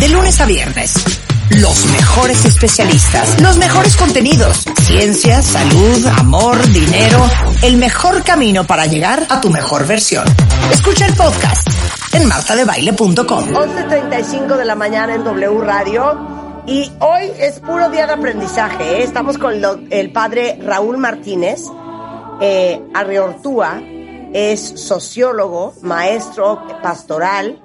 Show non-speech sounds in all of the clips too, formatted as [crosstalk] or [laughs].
De lunes a viernes. Los mejores especialistas, los mejores contenidos, ciencia, salud, amor, dinero, el mejor camino para llegar a tu mejor versión. Escucha el podcast en martadebaile.com. 11.35 de la mañana en W Radio y hoy es puro día de aprendizaje. ¿eh? Estamos con el padre Raúl Martínez eh, Arriortúa, es sociólogo, maestro pastoral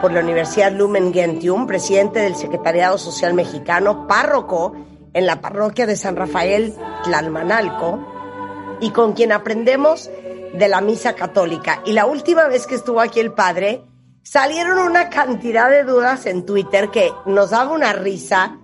por la Universidad Lumen Gentium, presidente del Secretariado Social Mexicano, párroco en la parroquia de San Rafael Tlalmanalco y con quien aprendemos de la misa católica. Y la última vez que estuvo aquí el padre, salieron una cantidad de dudas en Twitter que nos daba una risa.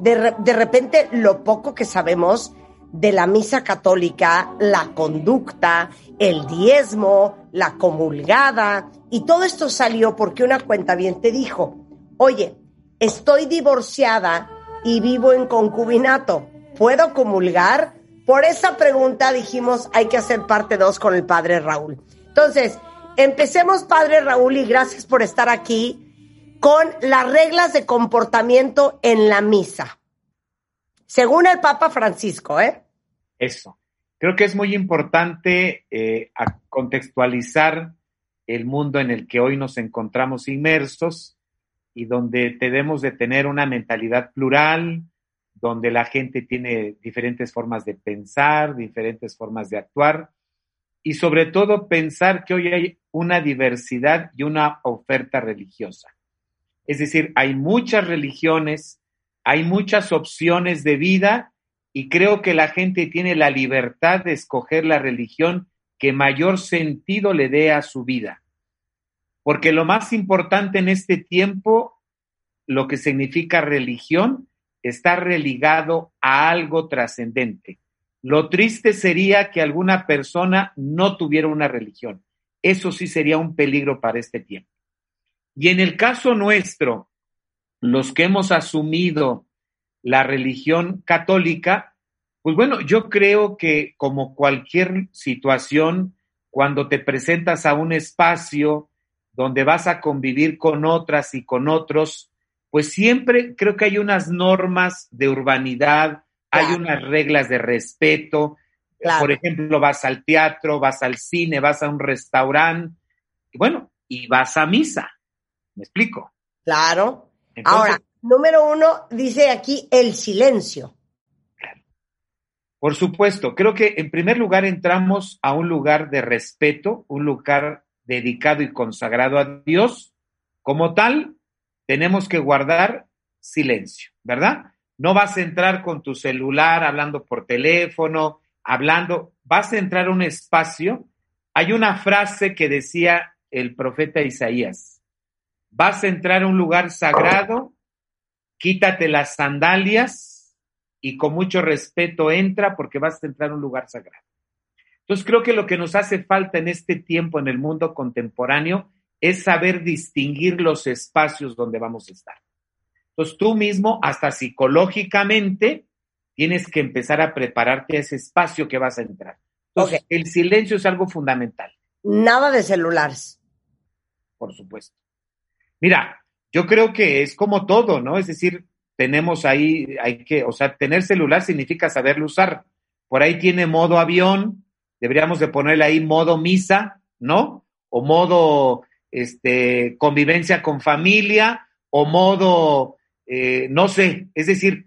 De, de repente, lo poco que sabemos de la misa católica, la conducta, el diezmo, la comulgada, y todo esto salió porque una cuenta bien te dijo, oye, estoy divorciada y vivo en concubinato, ¿puedo comulgar? Por esa pregunta dijimos, hay que hacer parte 2 con el padre Raúl. Entonces, empecemos, padre Raúl, y gracias por estar aquí, con las reglas de comportamiento en la misa. Según el Papa Francisco, ¿eh? Eso. Creo que es muy importante eh, contextualizar el mundo en el que hoy nos encontramos inmersos y donde debemos de tener una mentalidad plural, donde la gente tiene diferentes formas de pensar, diferentes formas de actuar y sobre todo pensar que hoy hay una diversidad y una oferta religiosa. Es decir, hay muchas religiones, hay muchas opciones de vida y creo que la gente tiene la libertad de escoger la religión que mayor sentido le dé a su vida. Porque lo más importante en este tiempo, lo que significa religión, está religado a algo trascendente. Lo triste sería que alguna persona no tuviera una religión. Eso sí sería un peligro para este tiempo. Y en el caso nuestro, los que hemos asumido la religión católica, pues bueno, yo creo que como cualquier situación, cuando te presentas a un espacio donde vas a convivir con otras y con otros, pues siempre creo que hay unas normas de urbanidad, hay unas reglas de respeto. Claro. Por ejemplo, vas al teatro, vas al cine, vas a un restaurante, y bueno, y vas a misa. ¿Me explico? Claro. Entonces, Ahora, número uno, dice aquí el silencio. Por supuesto, creo que en primer lugar entramos a un lugar de respeto, un lugar dedicado y consagrado a Dios. Como tal, tenemos que guardar silencio, ¿verdad? No vas a entrar con tu celular hablando por teléfono, hablando, vas a entrar a un espacio. Hay una frase que decía el profeta Isaías, vas a entrar a un lugar sagrado, quítate las sandalias y con mucho respeto entra porque vas a entrar a un lugar sagrado. Entonces creo que lo que nos hace falta en este tiempo en el mundo contemporáneo es saber distinguir los espacios donde vamos a estar. Entonces tú mismo, hasta psicológicamente, tienes que empezar a prepararte a ese espacio que vas a entrar. Entonces, el silencio es algo fundamental, Nada de celulares. por supuesto. Mira, yo creo que es como todo, ¿no? Es decir, tenemos ahí, hay que, o sea, tener celular significa saberlo usar. Por ahí tiene modo avión, deberíamos de ponerle ahí modo misa, ¿no? O modo, este, convivencia con familia, o modo, eh, no sé, es decir,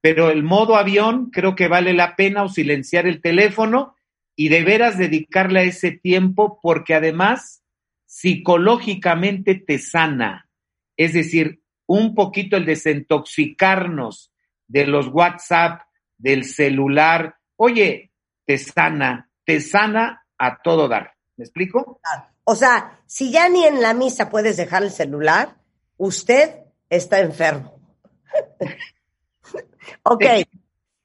pero el modo avión creo que vale la pena o silenciar el teléfono y de veras dedicarle a ese tiempo porque además psicológicamente te sana. Es decir, un poquito el desintoxicarnos de los WhatsApp, del celular, oye, te sana, te sana a todo dar. ¿Me explico? O sea, si ya ni en la misa puedes dejar el celular, usted está enfermo. [laughs] ok, Te,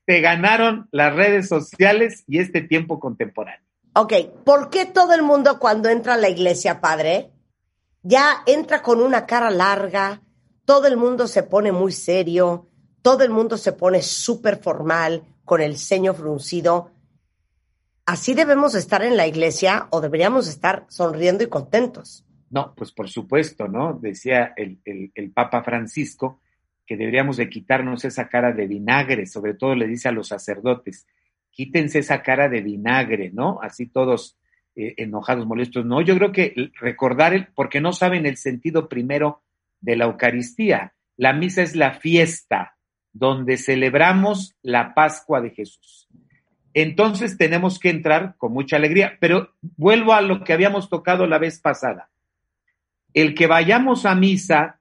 te ganaron las redes sociales y este tiempo contemporáneo. ok. ¿Por qué todo el mundo cuando entra a la iglesia, padre, ya entra con una cara larga, todo el mundo se pone muy serio, todo el mundo se pone súper formal, con el ceño fruncido? ¿Así debemos estar en la iglesia o deberíamos estar sonriendo y contentos? No, pues por supuesto, ¿no? Decía el, el, Papa Francisco que deberíamos de quitarnos esa cara de vinagre, sobre todo le dice a los sacerdotes, quítense esa cara de vinagre, ¿no? Así todos eh, enojados, molestos. No, yo creo que recordar, el, porque no saben el sentido primero de la Eucaristía. La misa es la fiesta donde celebramos la Pascua de Jesús. Entonces tenemos que entrar con mucha alegría, pero vuelvo a lo que habíamos tocado la vez pasada. El que vayamos a misa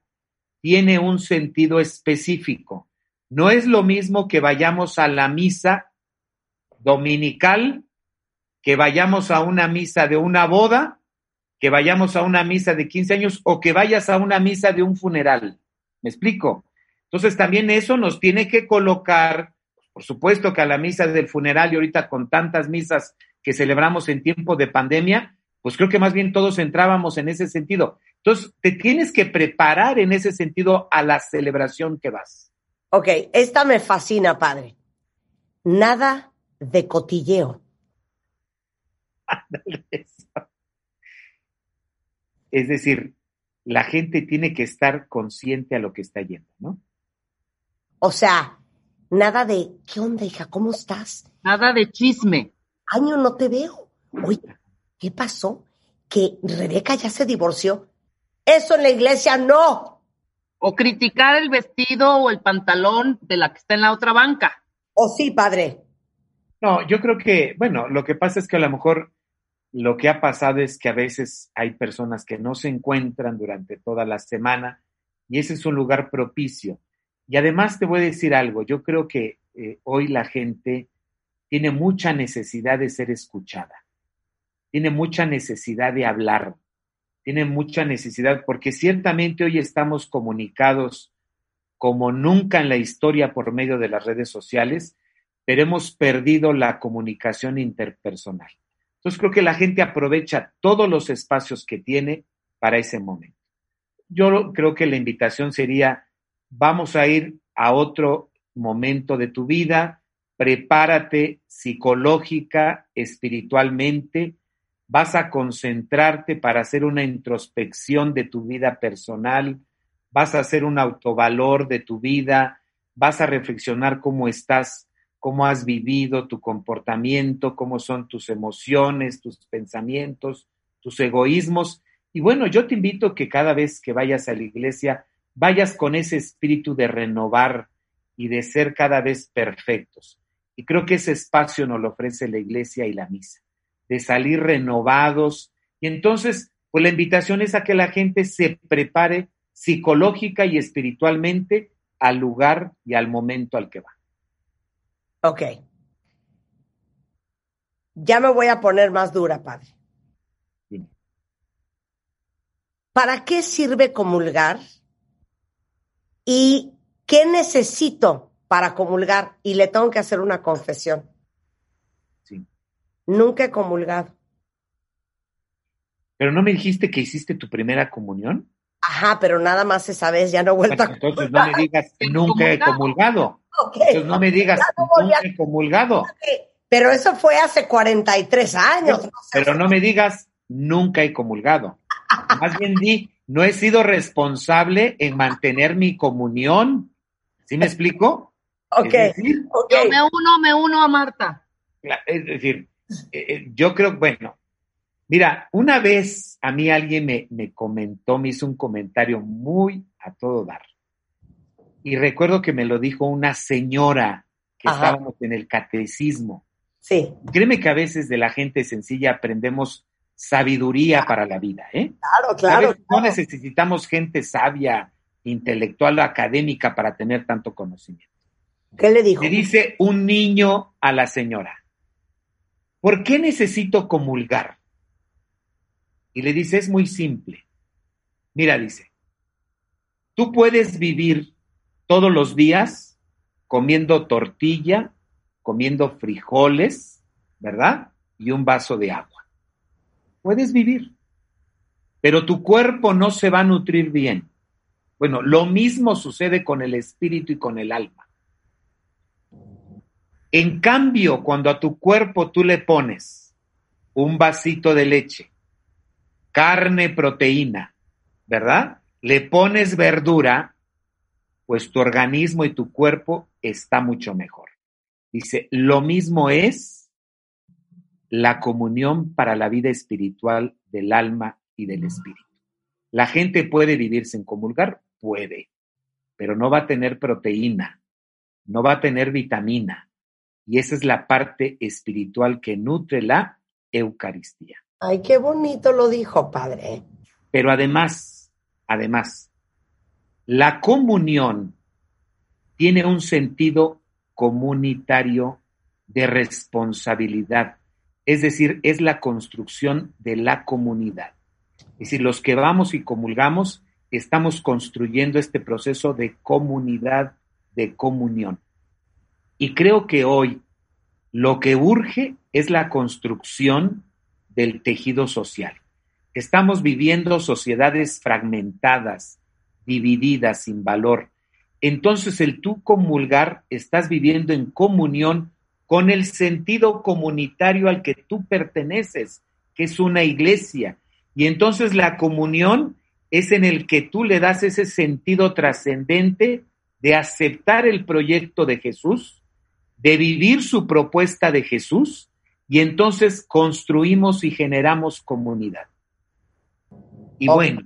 tiene un sentido específico. No es lo mismo que vayamos a la misa dominical, que vayamos a una misa de una boda, que vayamos a una misa de 15 años o que vayas a una misa de un funeral. ¿Me explico? Entonces también eso nos tiene que colocar, por supuesto que a la misa del funeral y ahorita con tantas misas que celebramos en tiempo de pandemia, pues creo que más bien todos entrábamos en ese sentido. Entonces, te tienes que preparar en ese sentido a la celebración que vas. Ok, esta me fascina, padre. Nada de cotilleo. [laughs] es decir, la gente tiene que estar consciente a lo que está yendo, ¿no? O sea, nada de, ¿qué onda, hija? ¿Cómo estás? Nada de chisme. Año no te veo. Oye, ¿qué pasó? Que Rebeca ya se divorció. Eso en la iglesia no. O criticar el vestido o el pantalón de la que está en la otra banca. O sí, padre. No, yo creo que, bueno, lo que pasa es que a lo mejor lo que ha pasado es que a veces hay personas que no se encuentran durante toda la semana y ese es un lugar propicio. Y además te voy a decir algo, yo creo que eh, hoy la gente tiene mucha necesidad de ser escuchada, tiene mucha necesidad de hablar, tiene mucha necesidad, porque ciertamente hoy estamos comunicados como nunca en la historia por medio de las redes sociales, pero hemos perdido la comunicación interpersonal. Entonces creo que la gente aprovecha todos los espacios que tiene para ese momento. Yo creo que la invitación sería, vamos a ir a otro momento de tu vida, prepárate psicológica, espiritualmente, vas a concentrarte para hacer una introspección de tu vida personal, vas a hacer un autovalor de tu vida, vas a reflexionar cómo estás, cómo has vivido tu comportamiento, cómo son tus emociones, tus pensamientos, tus egoísmos. Y bueno, yo te invito que cada vez que vayas a la iglesia, vayas con ese espíritu de renovar y de ser cada vez perfectos. Y creo que ese espacio nos lo ofrece la iglesia y la misa de salir renovados. Y entonces, pues la invitación es a que la gente se prepare psicológica y espiritualmente al lugar y al momento al que va. Ok. Ya me voy a poner más dura, padre. ¿Para qué sirve comulgar? ¿Y qué necesito para comulgar? Y le tengo que hacer una confesión. Nunca he comulgado. ¿Pero no me dijiste que hiciste tu primera comunión? Ajá, pero nada más esa vez, ya no he vuelto a Entonces no me digas nunca he comulgado. Entonces no me digas nunca he comulgado. Pero eso fue hace 43 años. Pero, no me digas nunca he comulgado. Más bien di, no he sido responsable en mantener mi comunión. ¿Sí me explico? Ok. Yo me uno, me uno a Marta. Es decir, eh, eh, yo creo, bueno, mira, una vez a mí alguien me, me comentó, me hizo un comentario muy a todo dar. Y recuerdo que me lo dijo una señora que estábamos en el catecismo. Sí. Créeme que a veces de la gente sencilla aprendemos sabiduría para la vida, ¿eh? Claro, claro. No necesitamos gente sabia, intelectual, académica para tener tanto conocimiento. ¿Qué le dijo? Le dice un niño a la señora. ¿por qué necesito comulgar? Y le dice, es muy simple. Mira, dice, tú puedes vivir todos los días comiendo tortilla, comiendo frijoles, ¿verdad? Y un vaso de agua. Puedes vivir, pero tu cuerpo no se va a nutrir bien. Bueno, lo mismo sucede con el espíritu y con el alma. En cambio, cuando a tu cuerpo tú le pones un vasito de leche, carne, proteína, ¿verdad? Le pones verdura, pues tu organismo y tu cuerpo está mucho mejor. Dice, lo mismo es la comunión para la vida espiritual del alma y del espíritu. La gente puede vivir sin comulgar, puede, pero no va a tener proteína, no va a tener vitamina. Y esa es la parte espiritual que nutre la Eucaristía. Ay, qué bonito lo dijo, padre. Pero además, además, la comunión tiene un sentido comunitario de responsabilidad, es decir, es la construcción de la comunidad. Es decir, los que vamos y comulgamos, estamos construyendo este proceso de comunidad, de comunión. Y creo que hoy lo que urge es la construcción del tejido social. Estamos viviendo sociedades fragmentadas, divididas, sin valor. Entonces el tú comulgar estás viviendo en comunión con el sentido comunitario al que tú perteneces, que es una iglesia. Y entonces la comunión es en el que tú le das ese sentido trascendente de aceptar el proyecto de Jesús, de vivir su propuesta de Jesús, y entonces construimos y generamos comunidad. Y bueno,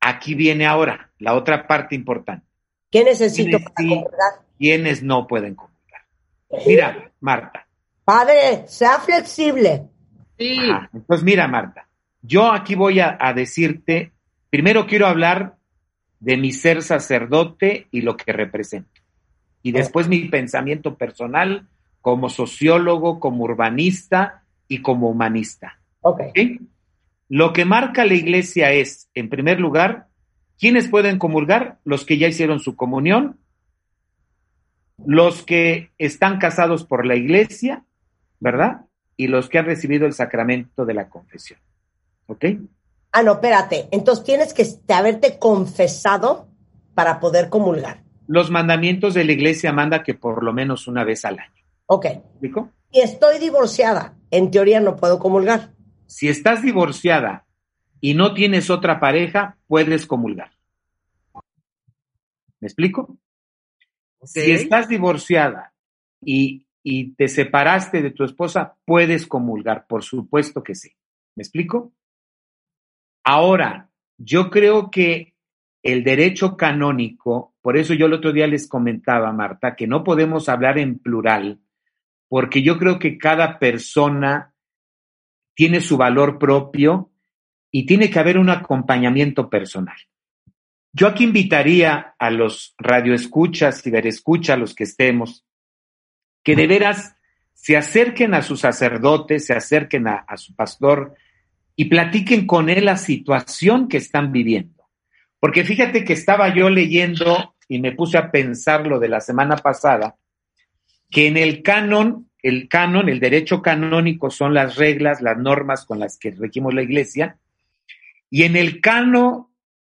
aquí viene ahora la otra parte importante. ¿Qué necesito para comulgar? ¿Quiénes no pueden comulgar? Mira, Marta. Padre, sea flexible. Sí. Ajá. Entonces, mira, Marta, yo aquí voy a, a decirte, primero quiero hablar de mi ser sacerdote y lo que represento. Y después mi pensamiento personal como sociólogo, como urbanista y como humanista. Ok. ¿ok? Lo que marca la iglesia es, en primer lugar, ¿quiénes pueden comulgar? Los que ya hicieron su comunión, los que están casados por la iglesia, ¿verdad? Y los que han recibido el sacramento de la confesión. ¿Ok? Ah, no, espérate. Entonces tienes que te- haberte confesado para poder comulgar. Los mandamientos de la iglesia manda que por lo menos una vez al año. Ok. ¿Me explico? Y estoy divorciada. En teoría no puedo comulgar. Si estás divorciada y no tienes otra pareja, puedes comulgar. ¿Me explico? Si estás divorciada y, y te separaste de tu esposa, puedes comulgar, por supuesto que sí. ¿Me explico? Ahora, yo creo que el derecho canónico, por eso yo el otro día les comentaba, Marta, que no podemos hablar en plural, porque yo creo que cada persona tiene su valor propio y tiene que haber un acompañamiento personal. Yo aquí invitaría a los radioescuchas y verescuchas, los que estemos, que de veras se acerquen a su sacerdote, se acerquen a, a su pastor y platiquen con él la situación que están viviendo. Porque fíjate que estaba yo leyendo y me puse a pensar lo de la semana pasada, que en el canon, el canon, el derecho canónico son las reglas, las normas con las que regimos la iglesia, y en el canon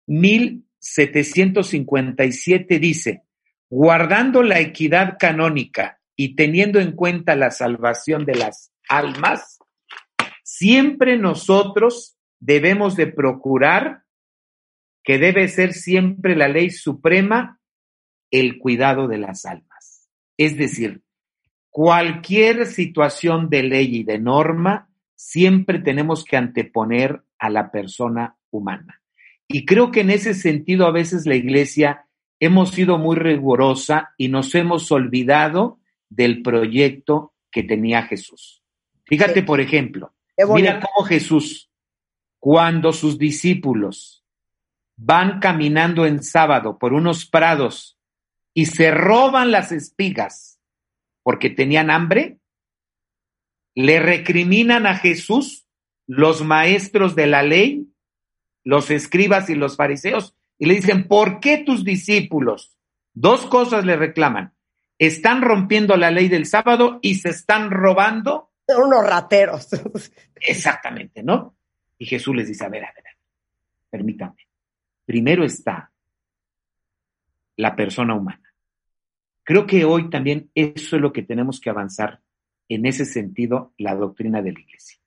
1757 dice, guardando la equidad canónica y teniendo en cuenta la salvación de las almas, siempre nosotros debemos de procurar que debe ser siempre la ley suprema el cuidado de las almas. Es decir, cualquier situación de ley y de norma, siempre tenemos que anteponer a la persona humana. Y creo que en ese sentido a veces la iglesia hemos sido muy rigurosa y nos hemos olvidado del proyecto que tenía Jesús. Fíjate, por ejemplo, mira cómo Jesús, cuando sus discípulos van caminando en sábado por unos prados y se roban las espigas porque tenían hambre, le recriminan a Jesús los maestros de la ley, los escribas y los fariseos, y le dicen, ¿por qué tus discípulos? Dos cosas le reclaman. Están rompiendo la ley del sábado y se están robando. Son unos rateros. [laughs] Exactamente, ¿no? Y Jesús les dice, a ver, a ver, permítanme. Primero está la persona humana. Creo que hoy también eso es lo que tenemos que avanzar en ese sentido, la doctrina de la iglesia.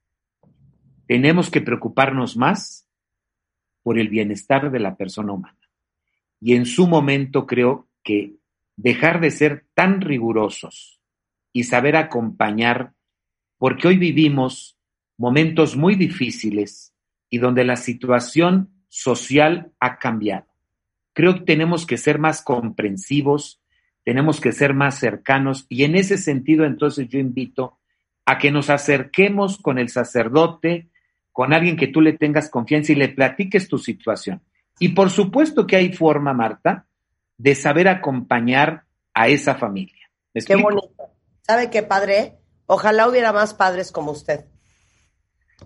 Tenemos que preocuparnos más por el bienestar de la persona humana. Y en su momento creo que dejar de ser tan rigurosos y saber acompañar, porque hoy vivimos momentos muy difíciles y donde la situación social ha cambiado. Creo que tenemos que ser más comprensivos, tenemos que ser más cercanos y en ese sentido entonces yo invito a que nos acerquemos con el sacerdote, con alguien que tú le tengas confianza y le platiques tu situación. Y por supuesto que hay forma, Marta, de saber acompañar a esa familia. Qué bonito. ¿Sabe qué, padre? Ojalá hubiera más padres como usted.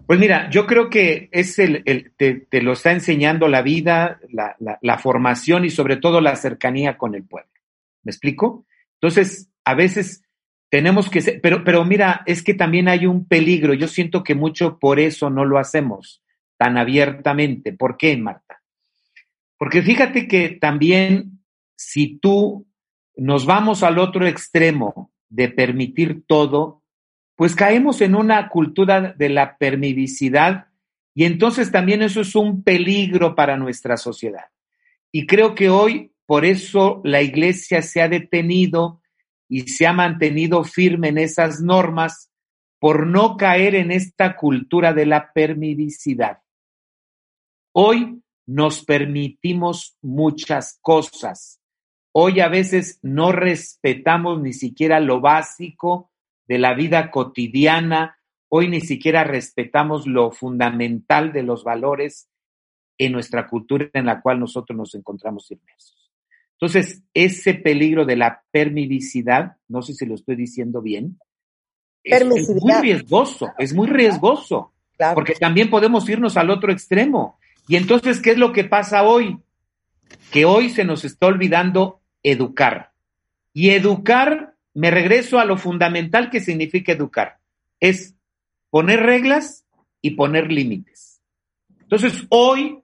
Pues mira, yo creo que es el, te, lo está enseñando la vida, la, la, formación y sobre todo la cercanía con el pueblo. ¿Me explico? Entonces, a veces tenemos que ser, pero, pero mira, es que también hay un peligro. Yo siento que mucho por eso no lo hacemos tan abiertamente. ¿Por qué, Marta? Porque fíjate que también si tú nos vamos al otro extremo de permitir todo, pues caemos en una cultura de la permivicidad y entonces también eso es un peligro para nuestra sociedad. Y creo que hoy por eso la iglesia se ha detenido y se ha mantenido firme en esas normas por no caer en esta cultura de la permivicidad. Hoy nos permitimos muchas cosas. Hoy a veces no respetamos ni siquiera lo básico de la vida cotidiana. Hoy ni siquiera respetamos lo fundamental de los valores en nuestra cultura en la cual nosotros nos encontramos inmersos. Entonces, ese peligro de la permivicidad, no sé si lo estoy diciendo bien, es, muy riesgoso, es muy riesgoso, porque también podemos irnos al otro extremo. Y entonces, ¿qué es lo que pasa hoy? Que hoy se nos está olvidando educar. Y educar, me regreso a lo fundamental que significa educar, es poner reglas y poner límites. Entonces, hoy,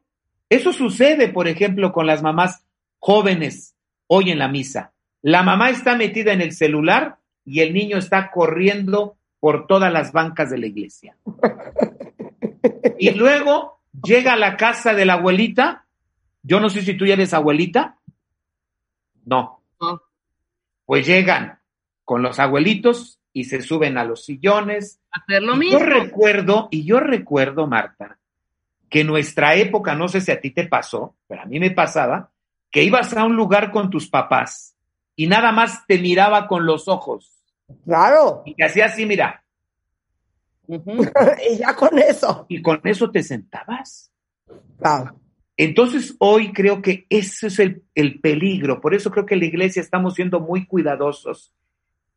eso sucede, por ejemplo, con las mamás jóvenes hoy en la misa. La mamá está metida en el celular y el niño está corriendo por todas las bancas de la iglesia. Y luego llega a la casa de la abuelita. Yo no sé si tú ya eres abuelita. No. Pues llegan con los abuelitos y se suben a los sillones. Hacer lo mismo. Yo recuerdo, y yo recuerdo, Marta, que en nuestra época, no sé si a ti te pasó, pero a mí me pasaba, que ibas a un lugar con tus papás y nada más te miraba con los ojos. Claro. Y te hacía así, mira. [laughs] y ya con eso. Y con eso te sentabas. Claro. Entonces hoy creo que ese es el, el, peligro. Por eso creo que en la iglesia estamos siendo muy cuidadosos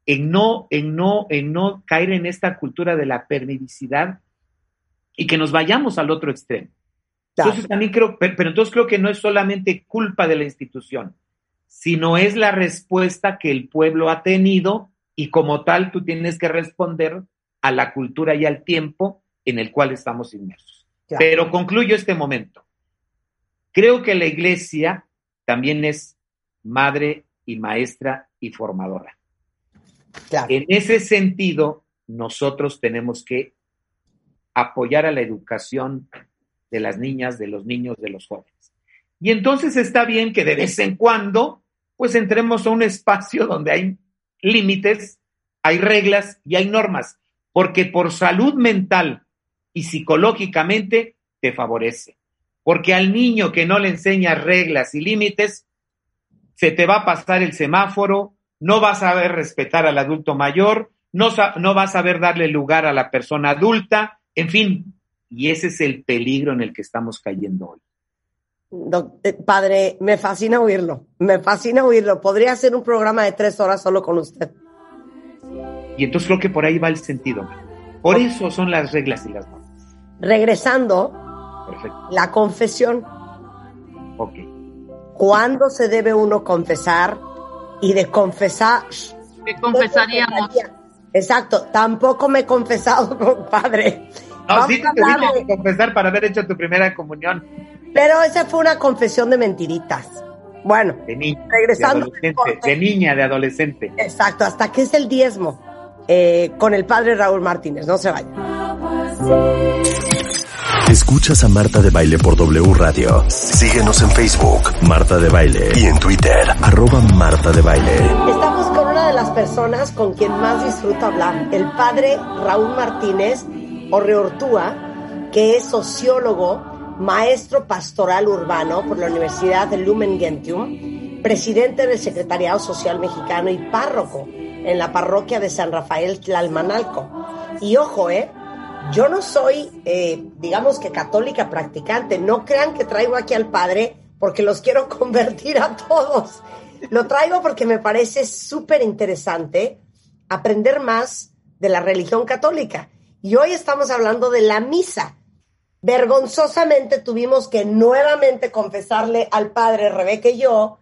en no, en no, en no caer en esta cultura de la permisidad y que nos vayamos al otro extremo. Entonces también creo, pero, entonces creo que no es solamente culpa de la institución, sino es la respuesta que el pueblo ha tenido y como tal tú tienes que responder a la cultura y al tiempo en el cual estamos inmersos. Pero concluyo este momento. Creo que la iglesia también es madre y maestra y formadora. En ese sentido, nosotros tenemos que apoyar a la educación de las niñas, de los niños, de los jóvenes. Y entonces está bien que de vez en cuando, pues entremos a un espacio donde hay límites, hay reglas y hay normas, porque por salud mental y psicológicamente te favorece. Porque al niño que no le enseñas reglas y límites, se te va a pasar el semáforo, no vas a saber respetar al adulto mayor, no, no vas a saber darle lugar a la persona adulta, en fin, y ese es el peligro en el que estamos cayendo hoy. Eh, padre, me fascina oírlo, me fascina oírlo. Podría hacer un programa de tres horas solo con usted. Y entonces creo que por ahí va el sentido. Por eso son las reglas y las normas. Regresando, la confesión. Ok. ¿Cuándo se debe uno confesar? Y de confesar. ¿Qué confesaríamos? Exacto, tampoco me he confesado, [laughs] compadre. No, sí te tuviste que confesar para haber hecho tu primera comunión. Pero esa fue una confesión de mentiritas. Bueno, de niña, regresando. De, de, niña, de adolescente. Exacto, hasta que es el diezmo eh, con el padre Raúl Martínez. No se vayan. Escuchas a Marta de Baile por W Radio. Síguenos en Facebook, Marta de Baile. Y en Twitter, arroba Marta de Baile. Estamos con una de las personas con quien más disfruto hablar, el padre Raúl Martínez Orreortúa, que es sociólogo, maestro pastoral urbano por la Universidad de Lumen Gentium, presidente del Secretariado Social Mexicano y párroco en la parroquia de San Rafael Tlalmanalco. Y ojo, ¿eh? Yo no soy, eh, digamos que católica practicante. No crean que traigo aquí al padre porque los quiero [laughs] convertir a todos. Lo traigo porque me parece súper interesante aprender más de la religión católica. Y hoy estamos hablando de la misa. Vergonzosamente tuvimos que nuevamente confesarle al padre Rebeca y yo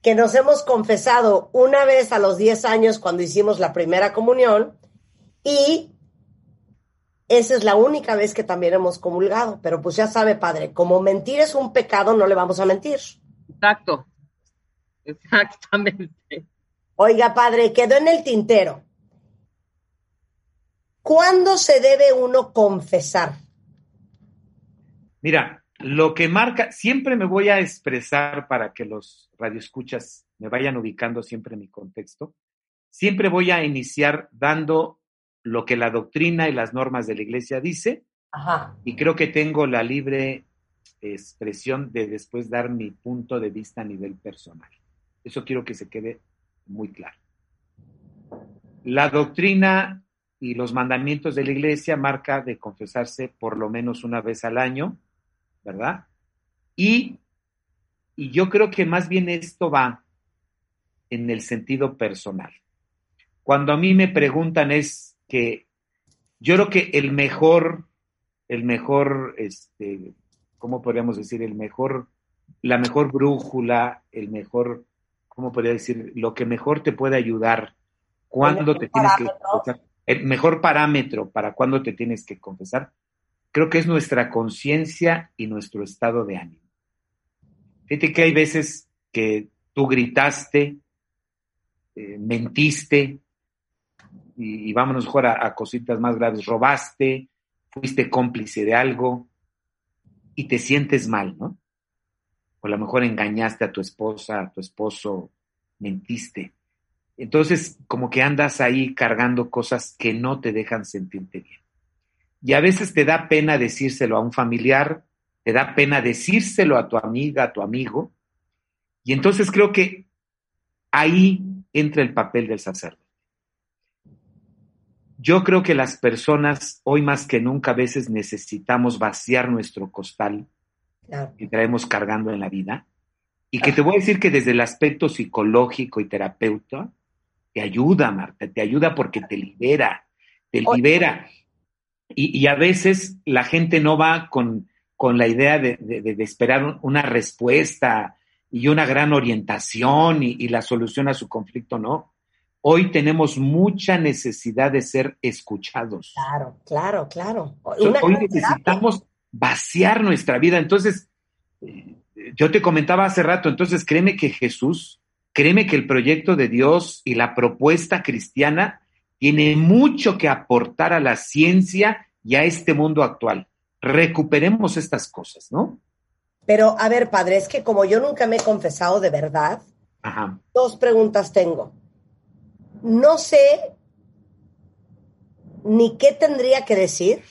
que nos hemos confesado una vez a los 10 años cuando hicimos la primera comunión y esa es la única vez que también hemos comulgado. Pero pues ya sabe, padre, como mentir es un pecado, no le vamos a mentir. Exacto. Exactamente. Oiga, padre, quedó en el tintero. ¿Cuándo se debe uno confesar? Mira, lo que marca, siempre me voy a expresar para que los radioescuchas me vayan ubicando siempre en mi contexto. Siempre voy a iniciar dando lo que la doctrina y las normas de la iglesia dice. Ajá. Y creo que tengo la libre expresión de después dar mi punto de vista a nivel personal. Eso quiero que se quede muy claro. La doctrina y los mandamientos de la iglesia marca de confesarse por lo menos una vez al año, ¿verdad? Y, y yo creo que más bien esto va en el sentido personal. Cuando a mí me preguntan es que yo creo que el mejor, el mejor, este, ¿cómo podríamos decir? El mejor, la mejor brújula, el mejor, ¿cómo podría decir? Lo que mejor te puede ayudar cuando te tienes que confesar, el mejor parámetro para cuando te tienes que confesar, creo que es nuestra conciencia y nuestro estado de ánimo. Fíjate que hay veces que tú gritaste, eh, mentiste, y, y, vámonos mejor a, a cositas más graves, robaste, fuiste cómplice de algo y te sientes mal, ¿no? O a lo mejor engañaste a tu esposa, a tu esposo, mentiste. Entonces, como que andas ahí cargando cosas que no te dejan sentirte bien. Y a veces te da pena decírselo a un familiar, te da pena decírselo a tu amiga, a tu amigo. Y entonces creo que ahí entra el papel del sacerdote. Yo creo que las personas hoy más que nunca a veces necesitamos vaciar nuestro costal que traemos cargando en la vida. Y que te voy a decir que desde el aspecto psicológico y terapeuta, te ayuda, Marta, te ayuda porque te libera, te libera. Y, y a veces la gente no va con, con la idea de, de- de esperar una respuesta y una gran orientación y, y la solución a su conflicto, no. Hoy tenemos mucha necesidad de ser escuchados. Claro, claro, claro. Una Hoy necesitamos vaciar nuestra vida. Entonces, eh, yo te comentaba hace rato, entonces créeme que Jesús, créeme que el proyecto de Dios y la propuesta cristiana tiene mucho que aportar a la ciencia y a este mundo actual. Recuperemos estas cosas, ¿no? Pero, a ver, padre, es que como yo nunca me he confesado de verdad, Ajá. dos preguntas tengo. No sé ni qué tendría que decir.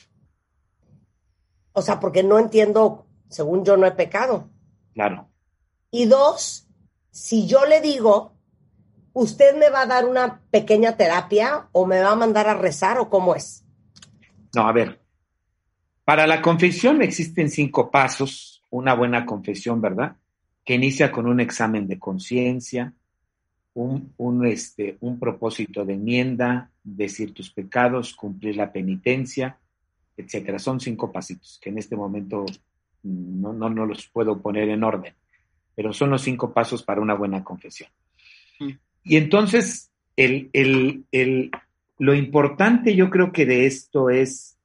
O sea, porque no entiendo, según yo no he pecado. Claro. Y dos, si yo le digo, ¿usted me va a dar una pequeña terapia o me va a mandar a rezar o cómo es? No, a ver. Para la confesión existen cinco pasos. Una buena confesión, ¿verdad? Que inicia con un examen de conciencia, un, un, este, un propósito de enmienda, decir tus pecados, cumplir la penitencia, etcétera. Son cinco pasitos que en este momento mm, no, no, no los puedo poner en orden, pero son los cinco pasos para una buena confesión. Mm. Y entonces, el, el, el, lo importante yo creo que de esto es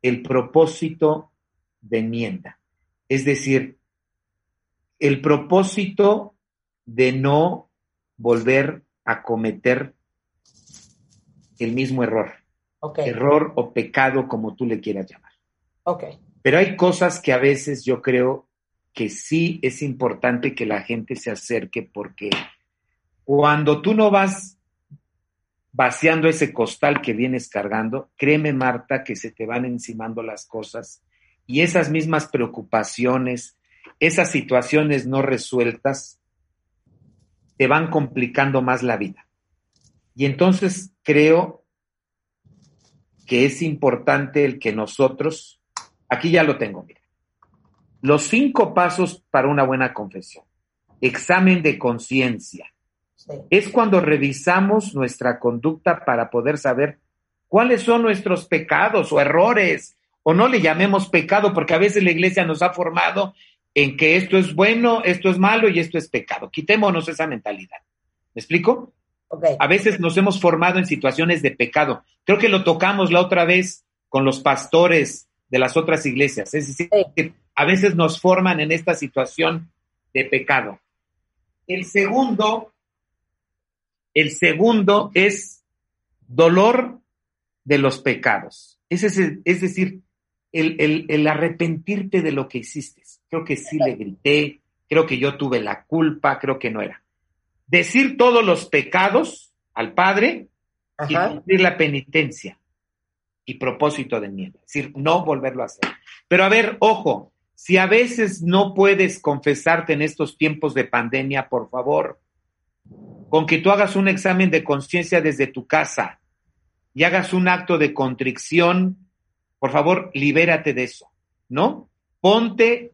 el propósito de enmienda. Es decir, el propósito de no volver a cometer el mismo error, error o pecado como tú le quieras llamar. ok. Pero hay cosas que a veces yo creo que sí es importante que la gente se acerque porque cuando tú no vas vaciando ese costal que vienes cargando, créeme Marta que se te van encimando las cosas y esas mismas preocupaciones, esas situaciones no resueltas, te van complicando más la vida. Y entonces creo que es importante el que nosotros, aquí ya lo tengo, los cinco pasos para una buena confesión. Examen de conciencia. Es cuando revisamos nuestra conducta para poder saber cuáles son nuestros pecados o errores, o no le llamemos pecado, porque a veces la iglesia nos ha formado en que esto es bueno, esto es malo y esto es pecado. Quitémonos esa mentalidad. ¿Me explico? A veces nos hemos formado en situaciones de pecado. Creo que lo tocamos la otra vez con los pastores de las otras iglesias. Es decir, a veces nos forman en esta situación de pecado. El segundo, el segundo es dolor de los pecados. Es, es decir, el, el, arrepentirte de lo que hiciste. Creo que sí le grité, creo que yo tuve la culpa, creo que no era. Decir todos los pecados al Padre y cumplir la penitencia y propósito de enmienda. Es decir, no volverlo a hacer. Pero a ver, ojo, si a veces no puedes confesarte en estos tiempos de pandemia, por favor, con que tú hagas un examen de conciencia desde tu casa y hagas un acto de contrición, por favor, libérate de eso, ¿no? Ponte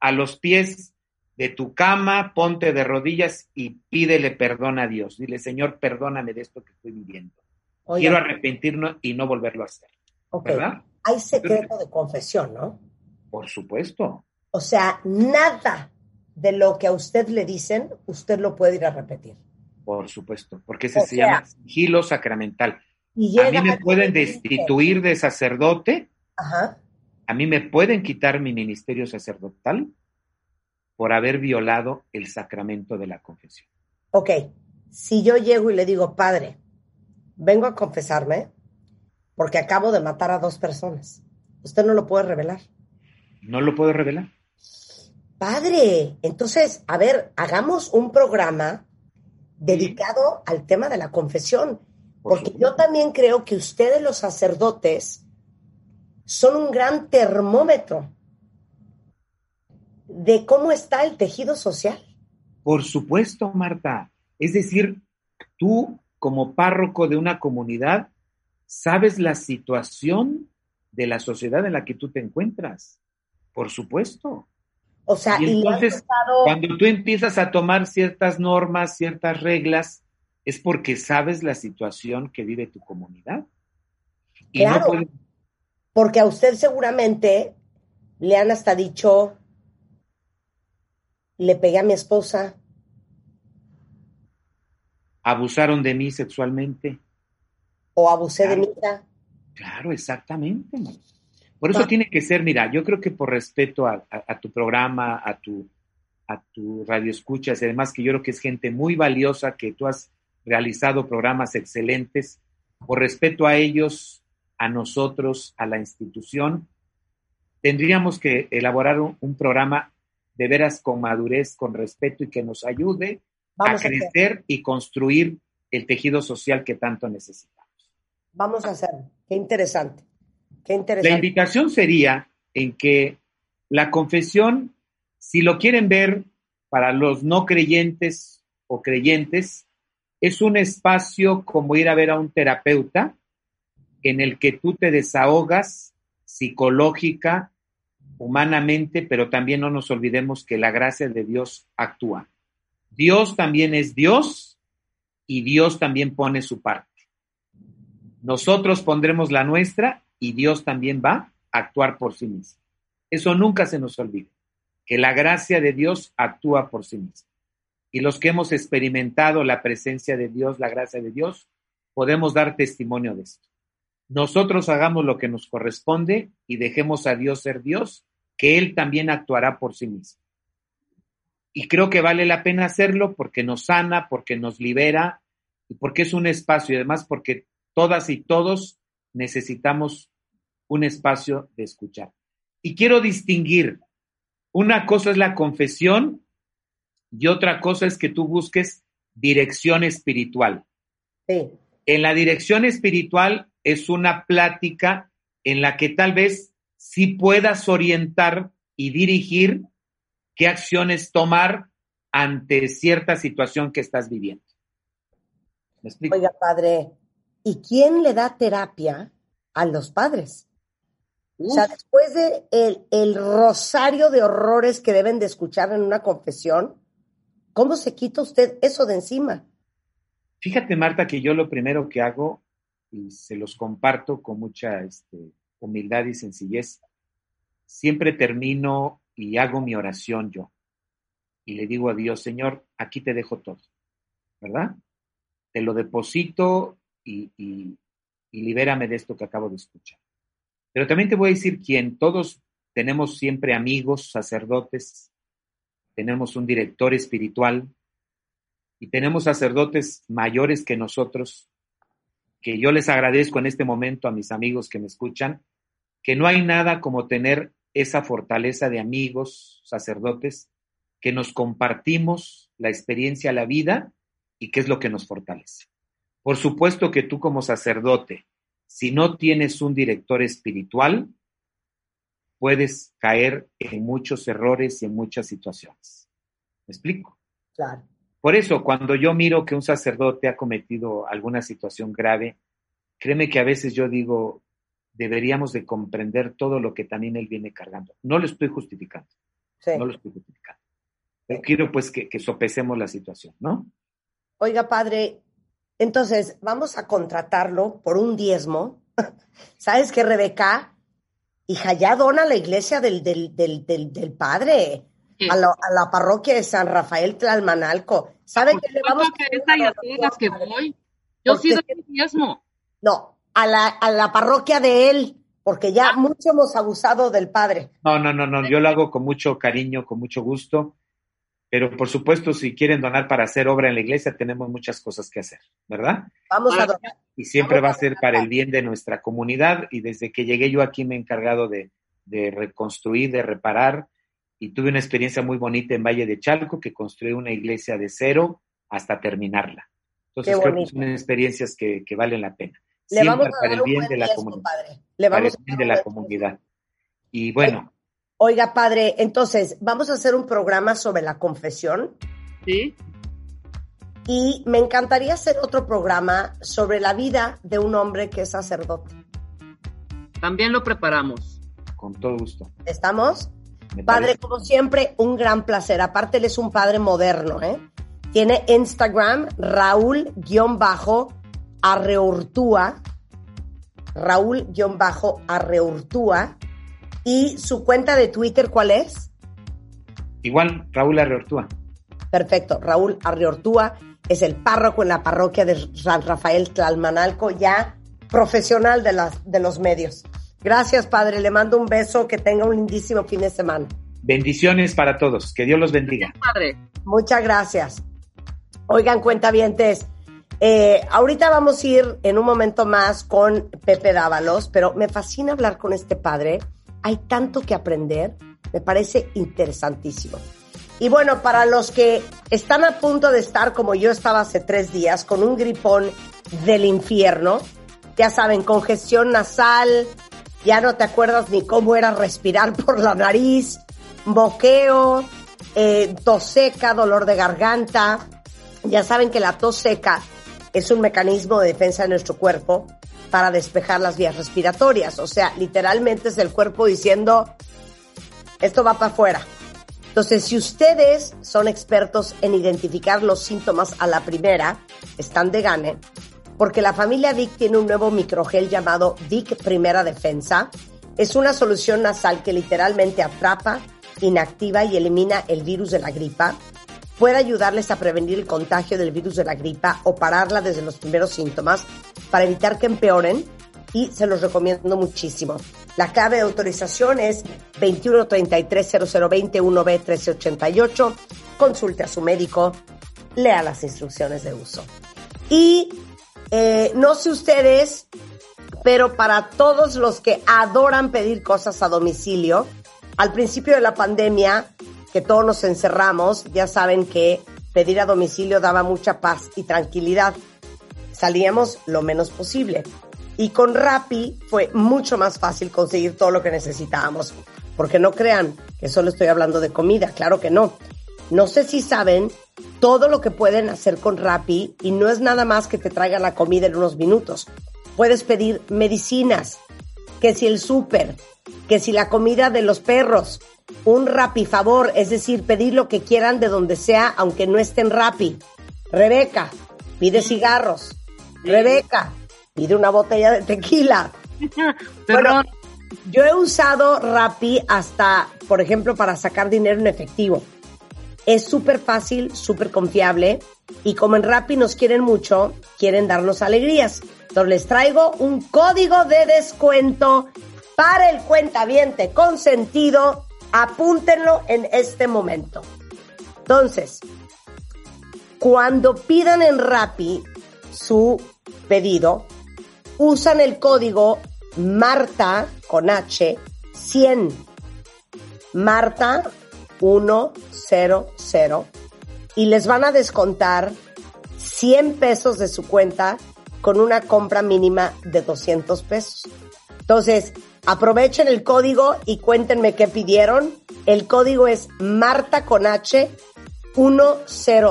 a los pies de tu cama, ponte de rodillas y pídele perdón a Dios. Dile, Señor, perdóname de esto que estoy viviendo. Quiero arrepentirme y no volverlo a hacer. ¿Verdad? Hay secreto de confesión, ¿no? Por supuesto. O sea, nada de lo que a usted le dicen, usted lo puede ir a repetir. Por supuesto, porque ese se llama sigilo sacramental. a mí me pueden destituir de sacerdote. A mí me pueden quitar mi ministerio sacerdotal por haber violado el sacramento de la confesión. Ok, si yo llego y le digo, padre, vengo a confesarme porque acabo de matar a dos personas, usted no lo puede revelar. No lo puedo revelar. Padre, entonces, a ver, hagamos un programa dedicado al tema de la confesión, porque yo también creo que ustedes los sacerdotes son un gran termómetro de cómo está el tejido social. Por supuesto, Marta. Es decir, tú como párroco de una comunidad sabes la situación de la sociedad en la que tú te encuentras. Por supuesto. O sea, y entonces, cuando tú empiezas a tomar ciertas normas, ciertas reglas, es porque sabes la situación que vive tu comunidad. claro, porque a usted seguramente le han hasta dicho, le pegué a mi esposa. Abusaron de mí sexualmente. O abusé de mi hija. Claro, exactamente. Por eso tiene que ser, mira, yo creo que por respeto a, tu programa, a tu, a tu radio escuchas, y además que yo creo que es gente muy valiosa, que tú has realizado programas excelentes, por respeto a ellos, a nosotros, a la institución, tendríamos que elaborar un, programa de veras con madurez, con respeto y que nos ayude a crecer y construir el tejido social que tanto necesitamos. Vamos a hacerlo. Qué interesante. La invitación sería en que la confesión, si lo quieren ver para los no creyentes o creyentes, es un espacio como ir a ver a un terapeuta en el que tú te desahogas psicológica, humanamente, pero también no nos olvidemos que la gracia de Dios actúa. Dios también es Dios y Dios también pone su parte. Nosotros pondremos la nuestra y Dios también va a actuar por sí mismo. Eso nunca se nos olvide, que la gracia de Dios actúa por sí mismo. Y los que hemos experimentado la presencia de Dios, la gracia de Dios, podemos dar testimonio de esto. Nosotros hagamos lo que nos corresponde y dejemos a Dios ser Dios, que Él también actuará por sí mismo. Y creo que vale la pena hacerlo porque nos sana, porque nos libera y porque es un espacio y además porque todas y todos necesitamos un espacio de escuchar. Y quiero distinguir, una cosa es la confesión y otra cosa es que tú busques dirección espiritual. Sí. En la dirección espiritual es una plática en la que tal vez sí puedas orientar y dirigir qué acciones tomar ante cierta situación que estás viviendo. ¿Me explico? Oiga, padre, ¿y quién le da terapia a los padres? O sea, después de el, el rosario de horrores que deben de escuchar en una confesión, ¿cómo se quita usted eso de encima? Fíjate, Marta, que yo lo primero que hago, y se los comparto con mucha este, humildad y sencillez, siempre termino y hago mi oración yo. Y le digo a Dios, Señor, aquí te dejo todo, ¿verdad? Te lo deposito y, libérame de esto que acabo de escuchar. Pero también te voy a decir quién, todos tenemos siempre amigos, sacerdotes, tenemos un director espiritual y tenemos sacerdotes mayores que nosotros, que yo les agradezco en este momento a mis amigos que me escuchan, que no hay nada como tener esa fortaleza de amigos, sacerdotes, que nos compartimos la experiencia, la vida y qué es lo que nos fortalece. Por supuesto que tú como sacerdote, si no tienes un director espiritual, puedes caer en muchos errores y en muchas situaciones. ¿Me explico? Claro. Por eso, cuando yo miro que un sacerdote ha cometido alguna situación grave, créeme que a veces yo digo, deberíamos de comprender todo lo que también él viene cargando. No lo estoy justificando. Sí. No lo estoy justificando. Quiero pues que, que sopesemos la situación, ¿no? Oiga, padre, entonces vamos a contratarlo por un diezmo. [laughs] ¿Sabes qué, Rebeca? Hija, ya dona la iglesia del, del, del, del, del padre. Sí. A, la, a la parroquia de San Rafael Tlalmanalco. ¿Saben qué le vamos y a todas las que voy. Yo Porque- sí doy el diezmo. No, a la, a la parroquia de él, porque ya Ah. mucho hemos abusado del padre. No, no, no, no, yo lo hago con mucho cariño, con mucho gusto, pero por supuesto, si quieren donar para hacer obra en la iglesia, tenemos muchas cosas que hacer, ¿verdad? Vamos a donar. Y siempre va a Vamos ser para el bien de nuestra comunidad y desde que llegué yo aquí me he encargado de, de reconstruir, de reparar y tuve una experiencia muy bonita en Valle de Chalco que construí una iglesia de cero hasta terminarla. Entonces creo que son experiencias que, que valen la pena. Le Siempre vamos a para dar el un bien buen de la comunidad. Le Para el vamos a bien de la comunidad. Y bueno, Oiga, padre, entonces vamos a hacer un programa sobre la confesión ¿Sí? y me encantaría hacer otro programa sobre la vida de un hombre que es sacerdote. También lo preparamos. con todo gusto. ¿Estamos? Padre, como siempre, un gran placer. Aparte, él es un padre moderno, ¿eh? Tiene Instagram, Raúl-Arreurtúa, Raúl-Arreurtúa, y su cuenta de Twitter, ¿cuál es? Igual, Raúl Arreortúa. Perfecto, Raúl Arriortúa es el párroco en la parroquia de San Rafael Tlalmanalco, ya profesional de, las, de los medios. Gracias, padre. Le mando un beso. Que tenga un lindísimo fin de semana. Bendiciones para todos. Que Dios los bendiga. Padre. Muchas gracias. Oigan, cuentavientes, eh, ahorita vamos a ir en un momento más con Pepe Dávalos, pero me fascina hablar con este padre. Hay tanto que aprender, me parece interesantísimo. Y bueno, para los que están a punto de estar como yo estaba hace tres días, con un gripón del infierno, ya saben, congestión nasal, ya no te acuerdas ni cómo era respirar [laughs] por la nariz, moqueo, eh, tos seca, dolor de garganta. Ya saben que la tos seca es un mecanismo de defensa de nuestro cuerpo para despejar las vías respiratorias. O sea, literalmente es el cuerpo diciendo, esto va para afuera. Entonces, si ustedes son expertos en identificar los síntomas a la primera, están de gane, porque la familia Vic tiene un nuevo microgel llamado Vic Primera Defensa. Es una solución nasal que literalmente atrapa, inactiva y elimina el virus de la gripa. Puede ayudarles a prevenir el contagio del virus de la gripa o pararla desde los primeros síntomas para evitar que empeoren y se los recomiendo muchísimo. La clave de autorización es 2133-0021B1388. Consulte a su médico, lea las instrucciones de uso. Y eh, no sé ustedes, pero para todos los que adoran pedir cosas a domicilio, Al principio de la pandemia, que todos nos encerramos, ya saben que pedir a domicilio daba mucha paz y tranquilidad. Salíamos lo menos posible. Y con Rappi fue mucho más fácil conseguir todo lo que necesitábamos. Porque no crean que solo estoy hablando de comida, claro que no. No sé si saben todo lo que pueden hacer con Rappi y no es nada más que te traiga la comida en unos minutos. Puedes pedir medicinas, que si el súper, que si la comida de los perros, un Rappi favor, es decir, pedir lo que quieran de donde sea, aunque no estén Rappi. Rebeca, pide cigarros. Rebeca, pide una botella de tequila. [laughs] Yo he usado Rappi hasta, por ejemplo, para sacar dinero en efectivo. Es súper fácil, súper confiable y como en Rappi nos quieren mucho, quieren darnos alegrías. Entonces les traigo un código de descuento para el cuentaviente consentido. Apúntenlo en este momento. Entonces, cuando pidan en Rappi su pedido, usan el código Marta con H 100. Marta 100 y les van a descontar 100 pesos de su cuenta con una compra mínima de 200 pesos. Entonces, aprovechen el código y cuéntenme qué pidieron. El código es Marta con H 100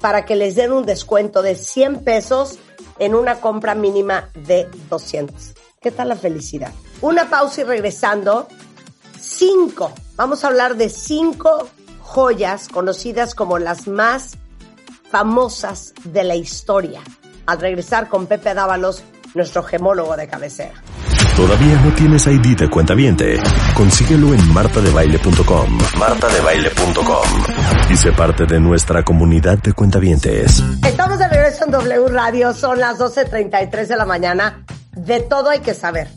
para que les den un descuento de 100 pesos en una compra mínima de 200. ¿Qué tal la felicidad? Una pausa y regresando, cinco. Vamos a hablar de cinco joyas conocidas como las más famosas de la historia. Al regresar con Pepe Dávalos, nuestro gemólogo de cabecera. ¿Todavía no tienes ID de cuenta viente? Consíguelo en martadebaile.com. Martadebaile.com. Y sé parte de nuestra comunidad de cuentavientes. Estamos de regreso en W Radio, son las 12.33 de la mañana. De todo hay que saber.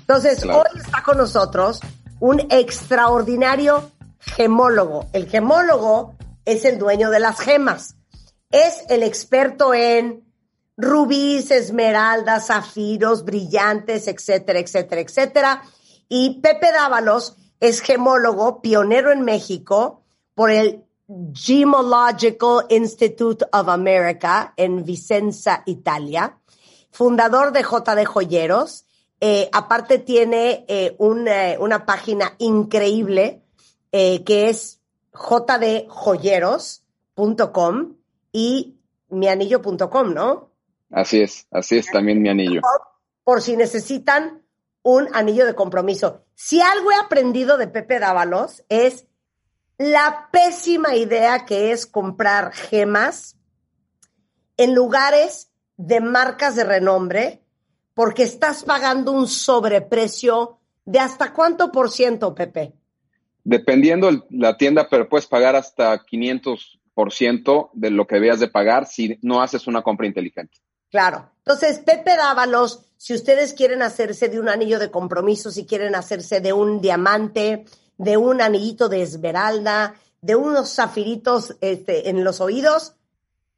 Entonces, Claro. hoy está con nosotros un extraordinario gemólogo. El gemólogo es el dueño de las gemas. Es el experto en rubíes, esmeraldas, zafiros, brillantes, etcétera, etcétera, etcétera. Y Pepe Dávalos es gemólogo, pionero en México por el Gemological Institute of America en Vicenza, Italia, fundador de JD Joyeros. Eh, aparte tiene eh, un, eh, una página increíble que es jdjoyeros.com y mianillo.com, ¿no? Así es, así es también mi anillo. por si necesitan un anillo de compromiso. Si algo he aprendido de Pepe Dávalos es la pésima idea que es comprar gemas en lugares de marcas de renombre porque estás pagando un sobreprecio de hasta cuánto por ciento, Pepe. Dependiendo la tienda, pero puedes pagar hasta 500% de lo que debías de pagar si no haces una compra inteligente. Claro. Entonces, Pepe Dávalos, si ustedes quieren hacerse de un anillo de compromiso, si quieren hacerse de un diamante, de un anillito de esmeralda, de unos zafiritos este, en los oídos,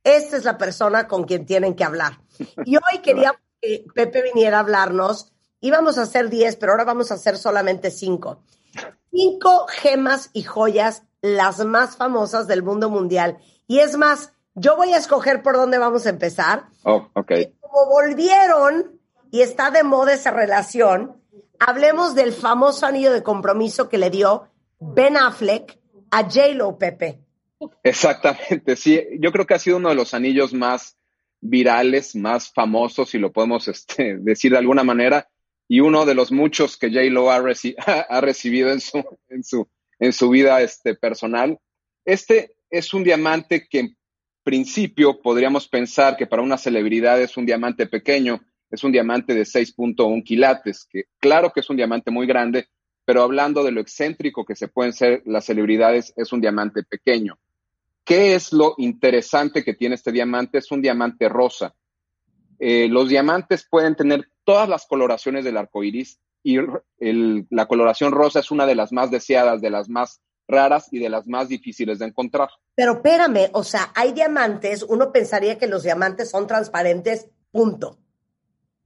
esta es la persona con quien tienen que hablar. Y hoy quería que Pepe viniera a hablarnos. Íbamos a hacer 10, pero ahora vamos a hacer solamente 5. Cinco gemas y joyas, las más famosas del mundo mundial. Y es más, yo voy a escoger por dónde vamos a empezar. Oh, ok. Y como volvieron y está de moda esa relación, hablemos del famoso anillo de compromiso que le dio Ben Affleck a J-Lo Pepe. Exactamente, sí. Yo creo que ha sido uno de los anillos más virales, más famosos, si lo podemos este, [laughs] decir de alguna manera, y uno de los muchos que J-Lo ha, reci- [laughs] ha recibido en su, en su, en su vida este, personal. Este es un diamante que principio podríamos pensar que para una celebridad es un diamante pequeño, es un diamante de 6.1 quilates, que claro que es un diamante muy grande, pero hablando de lo excéntrico que se pueden ser las celebridades, es un diamante pequeño. ¿Qué es lo interesante que tiene este diamante? Es un diamante rosa. Eh, los diamantes pueden tener todas las coloraciones del arco iris y la coloración rosa es una de las más deseadas, de las más raras y de las más difíciles de encontrar. Pero espérame, o sea, hay diamantes, uno pensaría que los diamantes son transparentes, punto.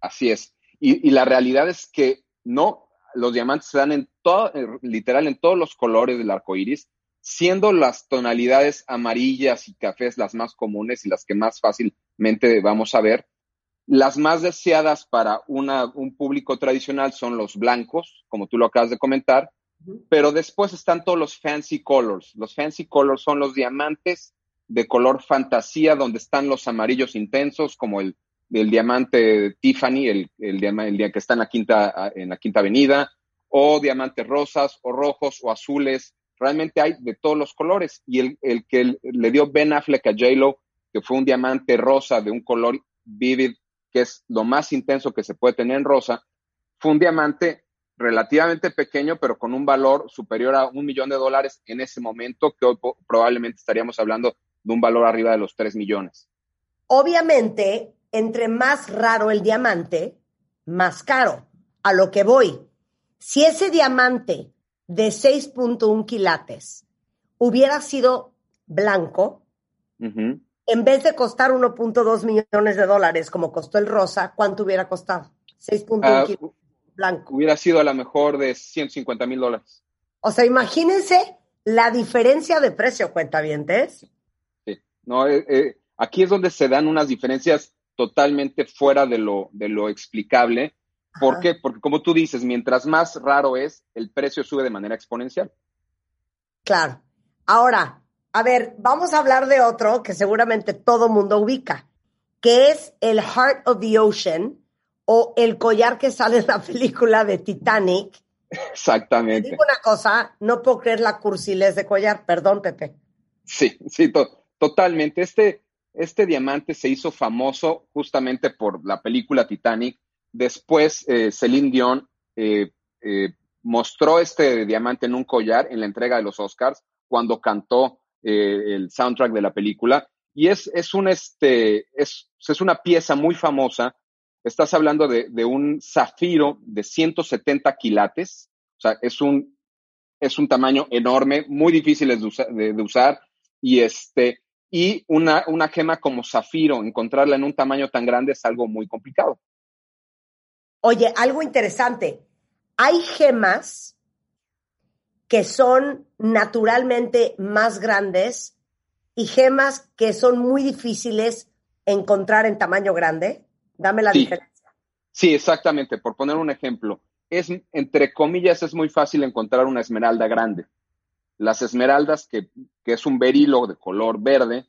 Así es. Y, y la realidad es que no, los diamantes se dan en todo, eh, literal en todos los colores del arco iris, siendo las tonalidades amarillas y cafés las más comunes y las que más fácilmente vamos a ver. Las más deseadas para una, un público tradicional son los blancos, como tú lo acabas de comentar, pero después están todos los fancy colors. Los fancy colors son los diamantes de color fantasía, donde están los amarillos intensos, como el, el diamante Tiffany, el, el, que está en la, quinta, en la quinta avenida, o diamantes rosas, o rojos, o azules. Realmente hay de todos los colores. Y el, el que le dio Ben Affleck a J-Lo, que fue un diamante rosa de un color vivid, que es lo más intenso que se puede tener en rosa, fue un diamante relativamente pequeño, pero con un valor superior a un millón de dólares en ese momento, que hoy probablemente estaríamos hablando de un valor arriba de los 3 millones. Obviamente, entre más raro el diamante, más caro. A lo que voy. Si ese diamante de 6.1 quilates hubiera sido blanco, en vez de costar 1.2 millones de dólares como costó el rosa, ¿cuánto hubiera costado? 6.1 uh, blanco. Hubiera sido a lo mejor de 150 mil dólares. O sea, imagínense la diferencia de precio, cuenta bien, no, eh, eh, aquí es donde se dan unas diferencias totalmente fuera de lo, de lo explicable. ¿Por qué? Porque como tú dices, mientras más raro es, el precio sube de manera exponencial. Claro. Ahora, a ver, vamos a hablar de otro que seguramente todo mundo ubica, que es el Heart of the Ocean o el collar que sale en la película de Titanic. Exactamente. digo una cosa, no puedo creer la cursilez de collar, perdón, Pepe. Sí, sí, Totalmente. Este, este diamante se hizo famoso justamente por la película Titanic. Después, eh, Celine Dion eh, eh, mostró este diamante en un collar en la entrega de los Oscars cuando cantó el soundtrack de la película. Y es, es, un, este, es, es una pieza muy famosa. Estás hablando de, de, un zafiro de 170 quilates. O sea, es un, es un tamaño enorme, muy difícil de, de usar. Y este, y una, una gema como zafiro, encontrarla en un tamaño tan grande es algo muy complicado. Oye, algo interesante. Hay gemas que son naturalmente más grandes y gemas que son muy difíciles encontrar en tamaño grande. Dame la diferencia. Sí, exactamente. Por poner un ejemplo, es entre comillas es muy fácil encontrar una esmeralda grande. Las esmeraldas, que, es un berilo de color verde,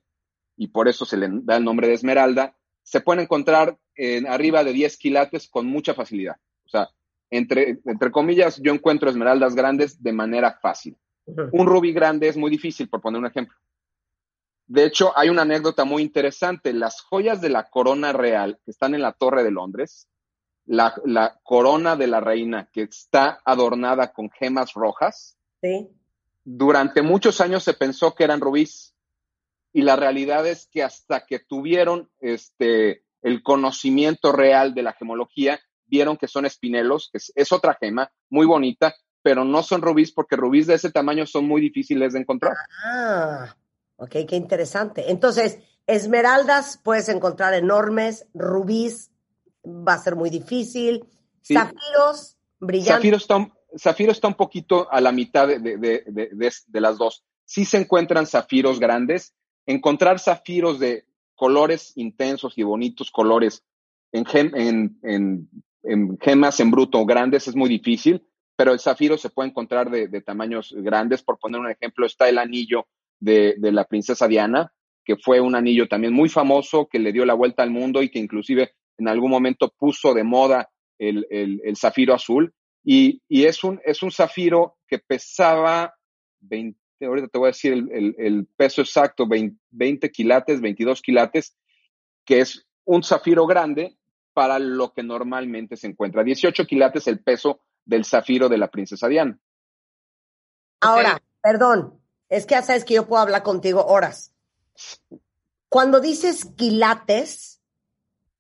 y por eso se le da el nombre de esmeralda, se pueden encontrar en arriba de 10 quilates con mucha facilidad. O sea, entre, entre comillas, yo encuentro esmeraldas grandes de manera fácil. Un rubí grande es muy difícil, por poner un ejemplo. De hecho, hay una anécdota muy interesante. Las joyas de la corona real que están en la Torre de Londres, la, la corona de la reina que está adornada con gemas rojas, ¿Sí? durante muchos años se pensó que eran rubíes y la realidad es que hasta que tuvieron este, el conocimiento real de la gemología, vieron que son espinelos, que es, otra gema muy bonita, pero no son rubíes porque rubíes de ese tamaño son muy difíciles de encontrar. Ah, ok, qué interesante. Entonces, esmeraldas puedes encontrar enormes, rubíes va a ser muy difícil, zafiros brillantes. Zafiros están Zafiro está un poquito a la mitad de, las dos. Sí se encuentran zafiros grandes. Encontrar zafiros de colores intensos y bonitos colores en, gemas en bruto grandes es muy difícil, pero el zafiro se puede encontrar de, tamaños grandes. Por poner un ejemplo, está el anillo de, la princesa Diana, que fue un anillo también muy famoso, que le dio la vuelta al mundo y que inclusive en algún momento puso de moda el, el zafiro azul. Y, es, un, es un zafiro que pesaba 20, ahorita te voy a decir el, peso exacto, 20, quilates, 22 quilates, que es un zafiro grande para lo que normalmente se encuentra. 18 quilates el peso del zafiro de la princesa Diana. Ahora, perdón, es que ya sabes que yo puedo hablar contigo horas. Cuando dices quilates,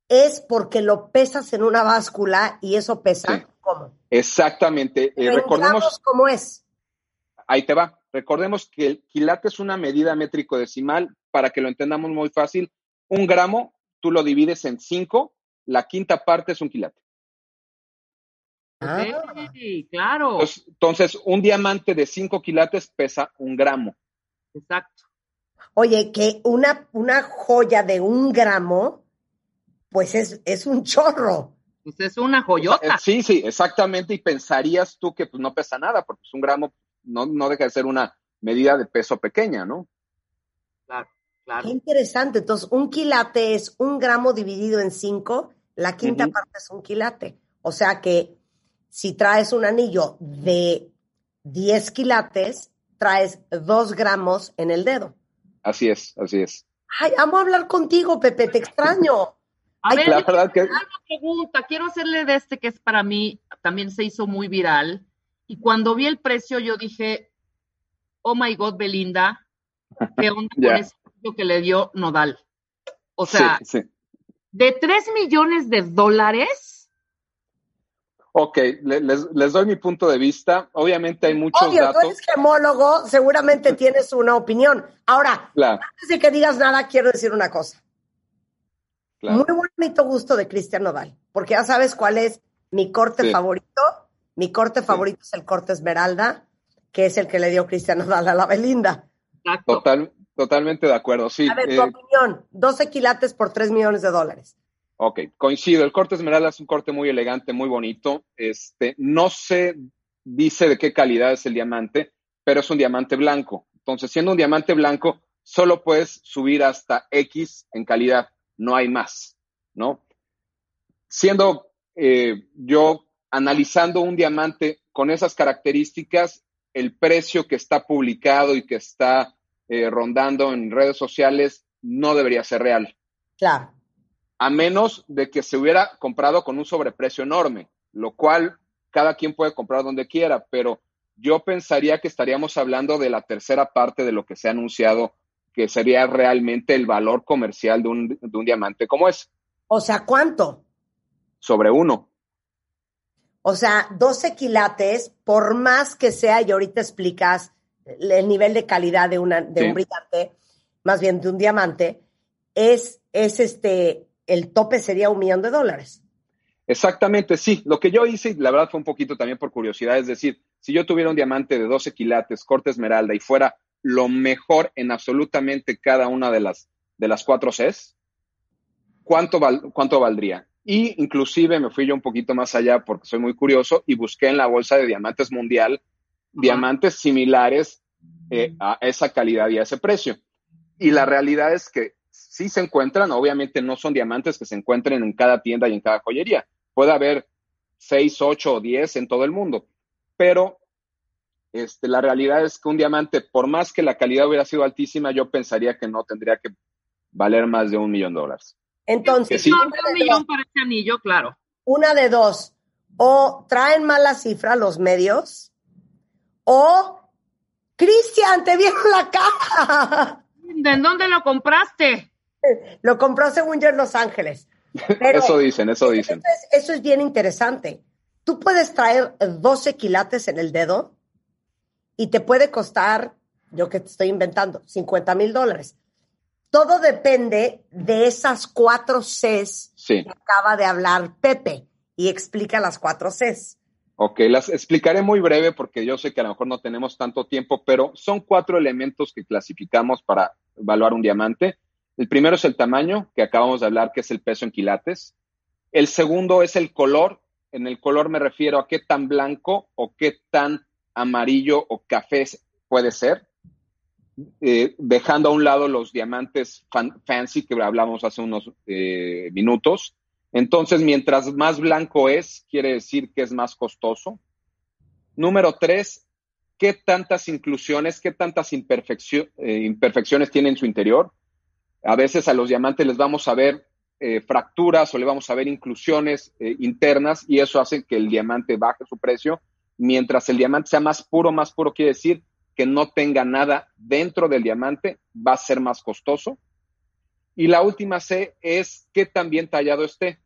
es porque lo pesas en una báscula y eso pesa. ¿Cómo? Exactamente. Eh, recordemos cómo es. Ahí te va. Recordemos que el quilate es una medida métrico decimal para que lo entendamos muy fácil. Un gramo, tú lo divides en cinco, la quinta parte es un quilate. Ah. Sí, claro. Entonces, entonces, un diamante de 5 quilates pesa un gramo. Exacto. Oye, que una, una joya de un gramo, pues es, es un chorro. Pues es una O sea, joyota. eh, sí, sí, exactamente. Y pensarías tú que pues, no pesa nada, porque pues, un gramo no, no deja de ser una medida de peso pequeña, ¿no? Claro, Qué claro. interesante. Entonces, un quilate es un gramo dividido en cinco, la quinta parte es un quilate. O sea que si traes un anillo de 10 quilates, traes dos gramos en el dedo. Así es, así es. Ay, amo hablar contigo, Pepe, te extraño. A ver, La verdad que una pregunta. Quiero hacerle de este que es para mí, también se hizo muy viral. Y cuando vi el precio, yo dije, oh my God, Belinda, ¿qué [laughs] onda con ese precio que le dio Nodal? O sea, sí, sí. de 3 millones de dólares, Ok, le- les, les doy mi punto de vista. Obviamente hay muchos Obvio, tú datos. eres gemólogo, seguramente [laughs] tienes una opinión. Ahora, Claro, antes de que digas nada, quiero decir una cosa. claro. Muy bonito gusto de Cristian Nodal, porque ya sabes cuál es mi corte Sí. favorito. Mi corte favorito es el corte Esmeralda, que es el que le dio Cristian Nodal a la Belinda. Total, totalmente de acuerdo. Sí, A ver, eh, tu opinión, 12 quilates por 3 millones de dólares. Ok, coincido. El corte esmeralda es un corte muy elegante, muy bonito. Este, no se dice de qué calidad es el diamante, pero es un diamante blanco. Entonces, siendo un diamante blanco, solo puedes subir hasta X en calidad, no hay más, ¿no? Siendo eh, yo analizando un diamante con esas características, el precio que está publicado y que está eh, rondando en redes sociales no debería ser real Claro. A menos de que se hubiera comprado con un sobreprecio enorme, lo cual cada quien puede comprar donde quiera, pero yo pensaría que estaríamos hablando de la tercera parte de lo que se ha anunciado, que sería realmente el valor comercial de un, de un diamante como es, O sea, ¿cuánto? sobre uno. O sea, 12 quilates, por más que sea, y ahorita explicas el nivel de calidad de, una, de Sí. un brillante, más bien de un diamante, es, es este, el tope sería un millón de dólares. Exactamente, sí. Lo que yo hice, la verdad fue un poquito también por curiosidad, es decir, si yo tuviera un diamante de 12 quilates, corte esmeralda, y fuera lo mejor en absolutamente cada una de las, de las cuatro Cs, ¿cuánto, val- ¿cuánto valdría? Y inclusive me fui yo un poquito más allá porque soy muy curioso y busqué en la bolsa de diamantes mundial diamantes similares eh, a esa calidad y a ese precio. Y la realidad es que sí se encuentran, obviamente no son diamantes que se encuentren en cada tienda y en cada joyería. Puede haber 6, 8 o 10 en todo el mundo, pero este, la realidad es que un diamante, por más que la calidad hubiera sido altísima, yo pensaría que no tendría que valer más de un millón de dólares. Entonces, sí. Un millón para ese anillo, claro. una de dos, o traen mala cifra los medios, o Cristian, te vieron la cara. ¿De dónde lo compraste? [laughs] Lo compró según yo en Los Ángeles. Pero- eso dicen, eso dicen. Eso es, eso es bien interesante. Tú puedes traer 12 quilates en el dedo y te puede costar, yo que te estoy inventando, 50 mil dólares. Todo depende de esas cuatro Cs Sí. que acaba de hablar Pepe y explica las cuatro Cs. Ok, las explicaré muy breve porque yo sé que a lo mejor no tenemos tanto tiempo, pero son cuatro elementos que clasificamos para evaluar un diamante. El primero es el tamaño, que acabamos de hablar, que es el peso en quilates. El segundo es el color. En el color me refiero a qué tan blanco o qué tan amarillo o café puede ser, eh, dejando a un lado los diamantes fan- fancy que hablamos hace unos eh, minutos. Entonces, mientras más blanco es, quiere decir que es más costoso. Número tres, ¿qué tantas inclusiones, qué tantas eh, imperfecciones tiene en su interior? A veces a los diamantes les vamos a ver eh, fracturas o le vamos a ver inclusiones eh, internas y eso hace que el diamante baje su precio. Mientras el diamante sea más puro, más puro quiere decir que no tenga nada dentro del diamante, va a ser más costoso. Y la última C es qué tan bien tallado esté.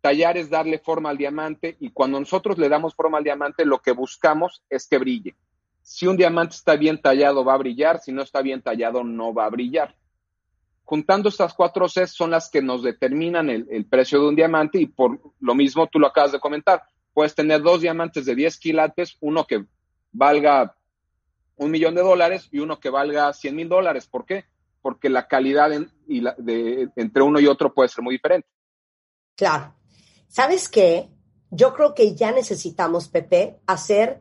Tallar es darle forma al diamante y cuando nosotros le damos forma al diamante, lo que buscamos es que brille. Si un diamante está bien tallado, va a brillar. Si no está bien tallado, no va a brillar. Juntando estas cuatro C son las que nos determinan el, precio de un diamante y por lo mismo tú lo acabas de comentar. puedes tener dos diamantes de 10 quilates, uno que valga un millón de dólares y uno que valga 100 mil dólares. ¿Por qué? Porque la calidad entre uno y otro puede ser muy diferente. Claro. ¿Sabes qué? Yo creo que ya necesitamos, Pepe, hacer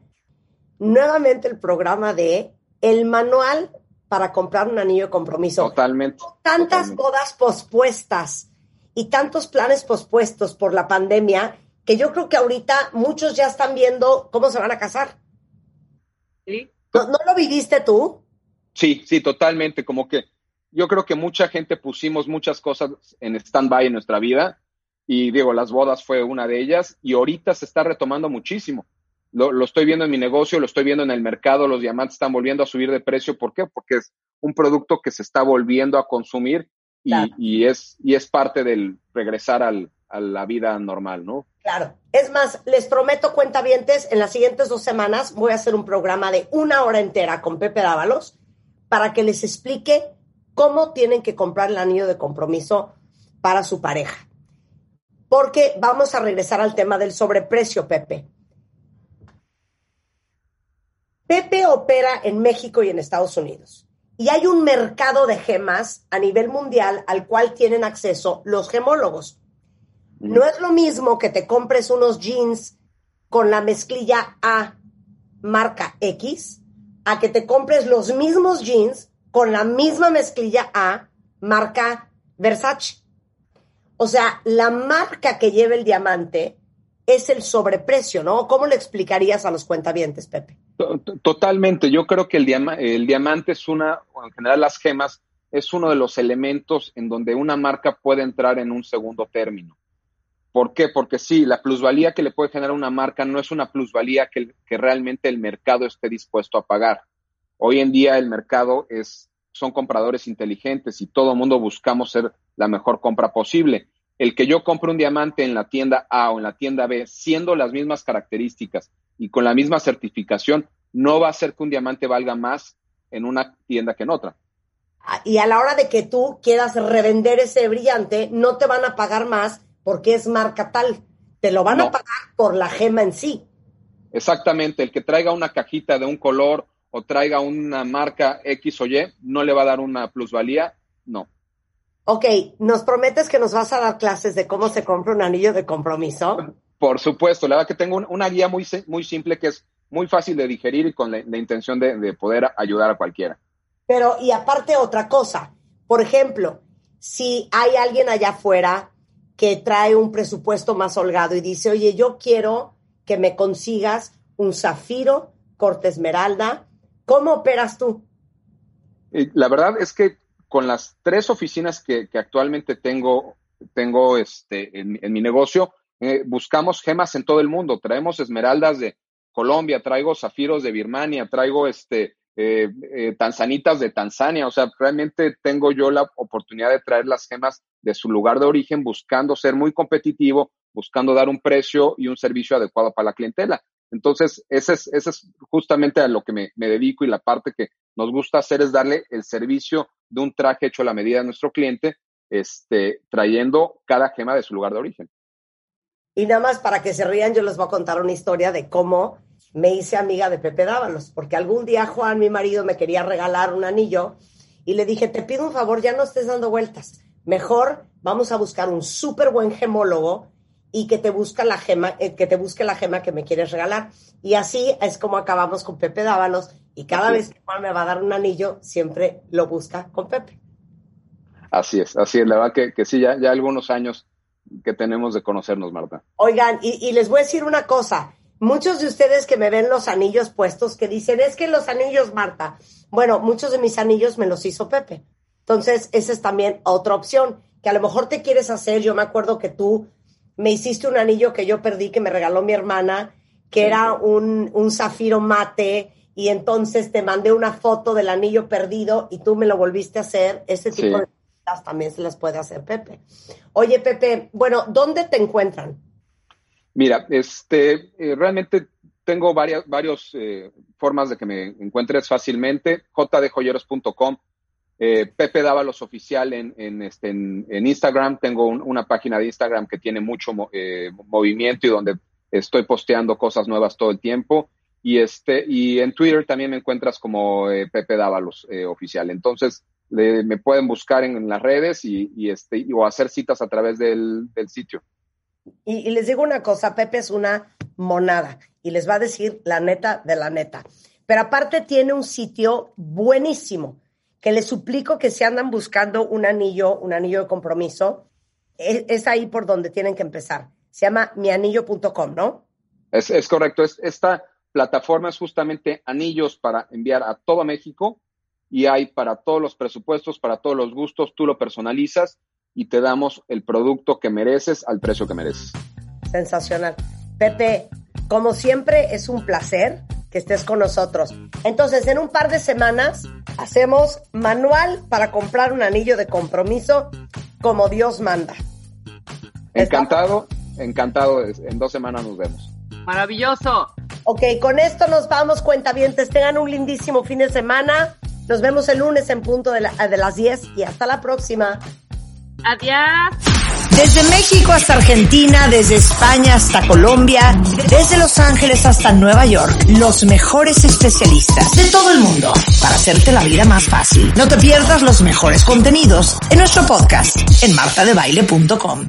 nuevamente el programa de el manual para comprar un anillo de compromiso. Totalmente. Tantas bodas pospuestas y tantos planes pospuestos por la pandemia que yo creo que ahorita muchos ya están viendo cómo se van a casar. ¿Sí? ¿No, lo viviste tú? Sí, sí, totalmente. Como que yo creo que mucha gente pusimos muchas cosas en stand-by en nuestra vida y digo, las bodas fue una de ellas y ahorita se está retomando muchísimo. Lo, lo, estoy viendo en mi negocio, lo estoy viendo en el mercado, los diamantes están volviendo a subir de precio. ¿Por qué? Porque es un producto que se está volviendo a consumir y, y es, y es parte del regresar al, a la vida normal, ¿no? Claro. Es más, les prometo, cuentavientes, en las siguientes dos semanas voy a hacer un programa de una hora entera con Pepe Dávalos para que les explique cómo tienen que comprar el anillo de compromiso para su pareja. Porque vamos a regresar al tema del sobreprecio, Pepe. Pepe opera en México y en Estados Unidos. Y hay un mercado de gemas a nivel mundial al cual tienen acceso los gemólogos. No es lo mismo que te compres unos jeans con la mezclilla A marca X a que te compres los mismos jeans con la misma mezclilla A marca Versace. O sea, la marca que lleva el diamante es el sobreprecio, ¿no? ¿Cómo le explicarías a los cuentavientes, Pepe? Totalmente. Yo creo que el, el diamante es una, o en general las gemas, es uno de los elementos en donde una marca puede entrar en un segundo término. ¿Por qué? Porque sí, la plusvalía que le puede generar una marca no es una plusvalía que, que realmente el mercado esté dispuesto a pagar. Hoy en día el mercado es, son compradores inteligentes y todo el mundo buscamos ser la mejor compra posible. El que yo compre un diamante en la tienda A o en la tienda B, siendo las mismas características y con la misma certificación, no va a hacer que un diamante valga más en una tienda que en otra. Ah, y a la hora de que tú quieras revender ese brillante, no te van a pagar más porque es marca tal. Te lo van a pagar por la gema en sí. Exactamente, el que traiga una cajita de un color o traiga una marca X o Y, no le va a dar una plusvalía, no. Ok, ¿nos prometes que nos vas a dar clases de cómo se compra un anillo de compromiso? [laughs] Por supuesto, la verdad que tengo una guía muy, muy simple que es muy fácil de digerir y con la, intención de, de poder ayudar a cualquiera. Pero, y aparte otra cosa, por ejemplo, si hay alguien allá afuera que trae un presupuesto más holgado y dice, oye, yo quiero que me consigas un zafiro, corte esmeralda, ¿cómo operas tú? La verdad es que con las tres oficinas que, actualmente tengo, tengo este, en, mi negocio, eh, buscamos gemas en todo el mundo. Traemos esmeraldas de Colombia, traigo zafiros de Birmania, traigo este, eh, eh, tanzanitas de Tanzania. O sea, realmente tengo yo la oportunidad de traer las gemas de su lugar de origen, buscando ser muy competitivo, buscando dar un precio y un servicio adecuado para la clientela. Entonces, ese es, ese es justamente a lo que me, dedico y la parte que nos gusta hacer es darle el servicio de un traje hecho a la medida de nuestro cliente, este, trayendo cada gema de su lugar de origen. Y nada más para que se rían, yo les voy a contar una historia de cómo me hice amiga de Pepe Dávalos, porque algún día Juan, mi marido, me quería regalar un anillo y le dije, te pido un favor, ya no estés dando vueltas. Mejor vamos a buscar un súper buen gemólogo y que te busca la gema, eh, que te busque la gema que me quieres regalar. Y así es como acabamos con Pepe Dávalos y cada vez que Juan me va a dar un anillo, siempre lo busca con Pepe. Así es, así es, la verdad que, que sí, ya, ya algunos años que tenemos de conocernos, Marta. Oigan, y, y les voy a decir una cosa, muchos de ustedes que me ven los anillos puestos, que dicen, es que los anillos, Marta, bueno, muchos de mis anillos me los hizo Pepe. Entonces, esa es también otra opción, que a lo mejor te quieres hacer. Yo me acuerdo que tú me hiciste un anillo que yo perdí, que me regaló mi hermana, que era un, un zafiro mate, y entonces te mandé una foto del anillo perdido y tú me lo volviste a hacer. Ese tipo de también se las puede hacer Pepe. Oye, Pepe, bueno, ¿dónde te encuentran? Mira, este, eh, realmente tengo varias varios, eh, formas de que me encuentres fácilmente. jdjoyeros.com, eh, Pepe Dávalos Oficial en, en, este, en, Instagram. Tengo una página de Instagram que tiene mucho movimiento y donde estoy posteando cosas nuevas todo el tiempo. Y, este, y en Twitter también me encuentras como eh, Pepe Dávalos eh, oficial. Entonces, me pueden buscar en, las redes y, este, o hacer citas a través del, sitio. Y, y, les digo una cosa, Pepe es una monada y les va a decir la neta de la neta. Pero aparte tiene un sitio buenísimo que les suplico que si andan buscando un anillo, un anillo de compromiso, es, es ahí por donde tienen que empezar. Se llama mianillo.com, ¿no? Es, es correcto. Es, esta plataforma es justamente anillos para enviar a todo México y hay para todos los presupuestos, para todos los gustos, tú lo personalizas y te damos el producto que mereces al precio que mereces. Sensacional. Pepe, como siempre es un placer que estés con nosotros. Entonces, en un par de semanas hacemos manual para comprar un anillo de compromiso como Dios manda. Encantado, encantado. En dos semanas nos vemos. Maravilloso. Ok, con esto nos vamos, cuentavientes. Tengan un lindísimo fin de semana. Nos vemos el lunes en punto de, de las 10 y hasta la próxima. Adiós. Desde México hasta Argentina, desde España hasta Colombia, desde Los Ángeles hasta Nueva York, los mejores especialistas de todo el mundo para hacerte la vida más fácil. No te pierdas los mejores contenidos en nuestro podcast en martadebaile.com.